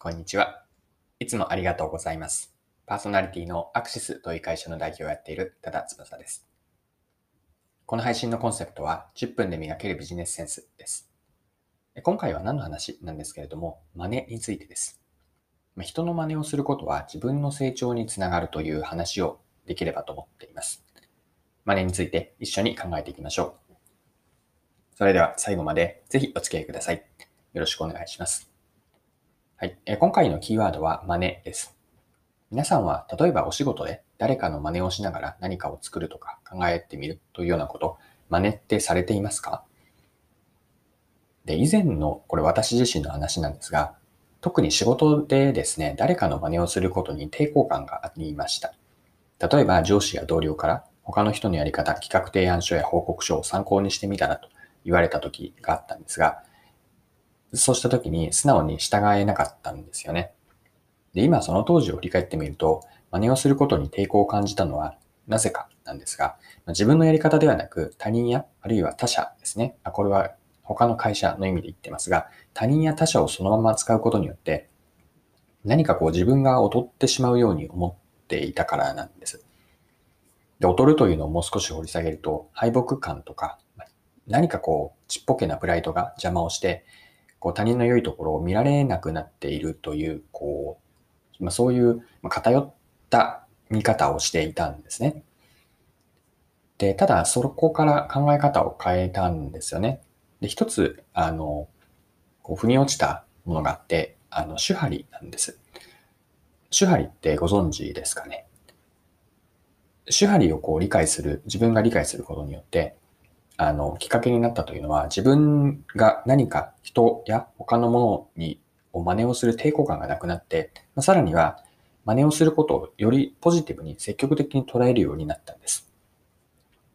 こんにちは。いつもありがとうございます。パーソナリティのアクシスという会社の代表をやっている多田翼です。この配信のコンセプトは10分で磨けるビジネスセンスです。今回は何の話なんですけれども、真似についてです。人の真似をすることは自分の成長につながるという話をできればと思っています。真似について一緒に考えていきましょう。それでは最後までぜひお付き合いください。よろしくお願いします。はい。え今回のキーワードは真似です。皆さんは例えばお仕事で誰かの真似をしながら何かを作るとか考えてみるというようなこと、真似ってされていますか？で、以前の、これ私自身の話なんですが、特に仕事でですね、誰かの真似をすることに抵抗感がありました。例えば上司や同僚から他の人のやり方、企画提案書や報告書を参考にしてみたらと言われた時があったんですが、そうした時に素直に従えなかったんですよね。で、今その当時を振り返ってみると、真似をすることに抵抗を感じたのはなぜかなんですが、自分のやり方ではなく他人やあるいは他者ですね。あこれは他の会社の意味で言ってますが、他人や他者をそのまま使うことによって、何かこう自分が劣ってしまうように思っていたからなんです。で、劣るというのをもう少し掘り下げると、敗北感とか、何かこう、ちっぽけなプライドが邪魔をして、こう他人の良いところを見られなくなっているという、こう、まあ、そういう偏った見方をしていたんですね。で、ただそこから考え方を変えたんですよね。で、一つ、あの、こう腑に落ちたものがあって、あの、手張りなんです。手張りってご存知ですかね？手張りをこう理解する、自分が理解することによって、あの、きっかけになったというのは、自分が何か人や他のものに、を真似をする抵抗感がなくなって、まあさらには、真似をすることをよりポジティブに積極的に捉えるようになったんです。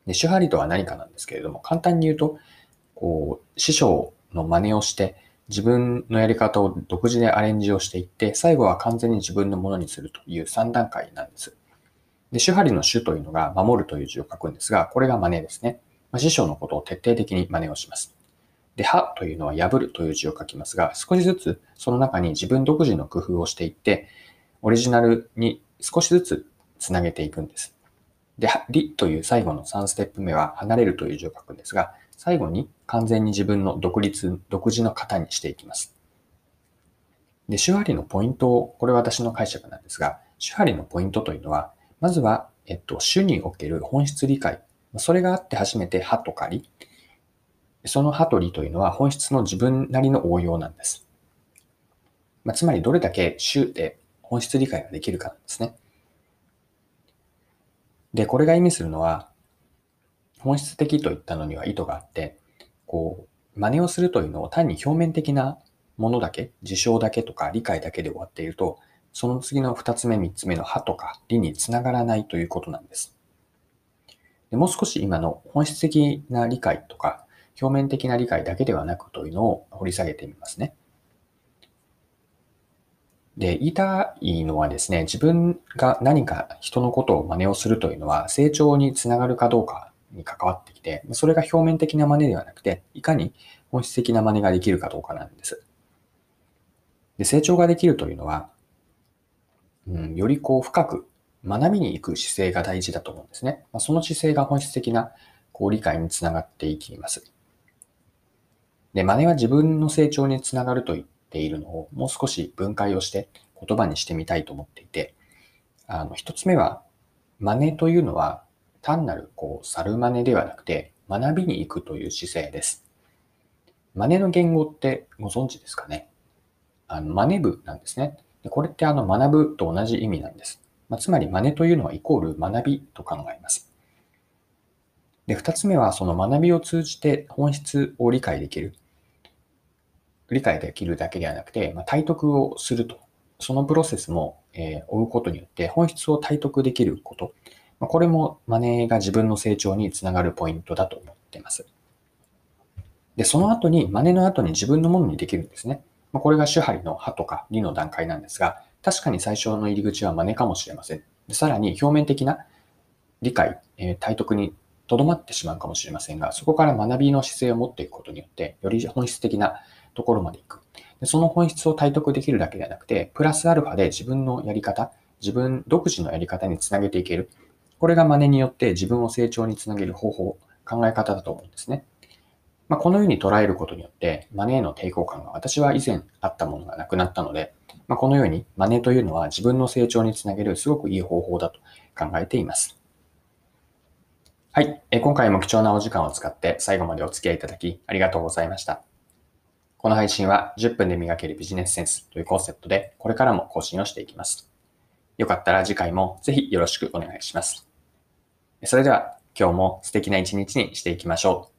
で、手張りとは何かなんですけれども、簡単に言うと、こう、師匠の真似をして、自分のやり方を独自でアレンジをしていって、最後は完全に自分のものにするという3段階なんです。で、手張りの手というのが守るという字を書くんですが、これが真似ですね。まあ、師匠のことを徹底的に真似をします。で、破というのは破るという字を書きますが、少しずつその中に自分独自の工夫をしていって、オリジナルに少しずつつなげていくんです。で、りという最後の3ステップ目は離れるという字を書くんですが、最後に完全に自分の独立、独自の型にしていきます。で、手張りのポイントを、これは私の解釈なんですが、手張りのポイントというのは、まずは、えっと、主における本質理解。それがあって初めて歯とかり。その歯とりというのは本質の自分なりの応用なんです。まあ、つまりどれだけ主で本質理解ができるかなんですね。で、これが意味するのは、本質的といったのには意図があって、こう、真似をするというのを単に表面的なものだけ、事象だけとか理解だけで終わっていると、その次の二つ目、三つ目の歯とか理につながらないということなんです。でもう少し今の本質的な理解とか、表面的な理解だけではなくというのを掘り下げてみますね。で、言いたいのはですね、自分が何か人のことを真似をするというのは成長につながるかどうかに関わってきて、それが表面的な真似ではなくて、いかに本質的な真似ができるかどうかなんです。で、成長ができるというのは、うん、よりこう深く学びに行く姿勢が大事だと思うんですね。ま、その姿勢が本質的なこう理解につながっていきます。で、真似は自分の成長につながると言っているのをもう少し分解をして言葉にしてみたいと思っていて、あの、一つ目は、真似というのは単なるこう猿真似ではなくて学びに行くという姿勢です。真似の言語ってご存知ですかね？あの、真似部なんですね。でこれってあの学ぶと同じ意味なんです。まあ、つまり真似というのはイコール学びと考えます。で、二つ目はその学びを通じて本質を理解できる。理解できるだけではなくて、まあ、体得をすると。そのプロセスも、えー追うことによって本質を体得できること。まあ、これも真似が自分の成長につながるポイントだと思っています。で、その後に、真似の後に自分のものにできるんですね。まあ、これが手張りの歯とか理の段階なんですが、確かに最初の入り口は真似かもしれません。さらに表面的な理解、えー体得にとどまってしまうかもしれませんが、そこから学びの姿勢を持っていくことによって、より本質的なところまで行く。でその本質を体得できるだけではなくて、プラスアルファで自分のやり方、自分独自のやり方につなげていける。これが真似によって自分を成長につなげる方法、考え方だと思うんですね。まあ、このように捉えることによって、マネーの抵抗感が私は以前あったものがなくなったので、まあ、このようにマネーというのは自分の成長につなげるすごくいい方法だと考えています。はい。え今回も貴重なお時間を使って最後までお付き合いいただきありがとうございました。この配信は10分で磨けるビジネスセンスというコンセプトでこれからも更新をしていきます。よかったら次回もぜひよろしくお願いします。それでは今日も素敵な一日にしていきましょう。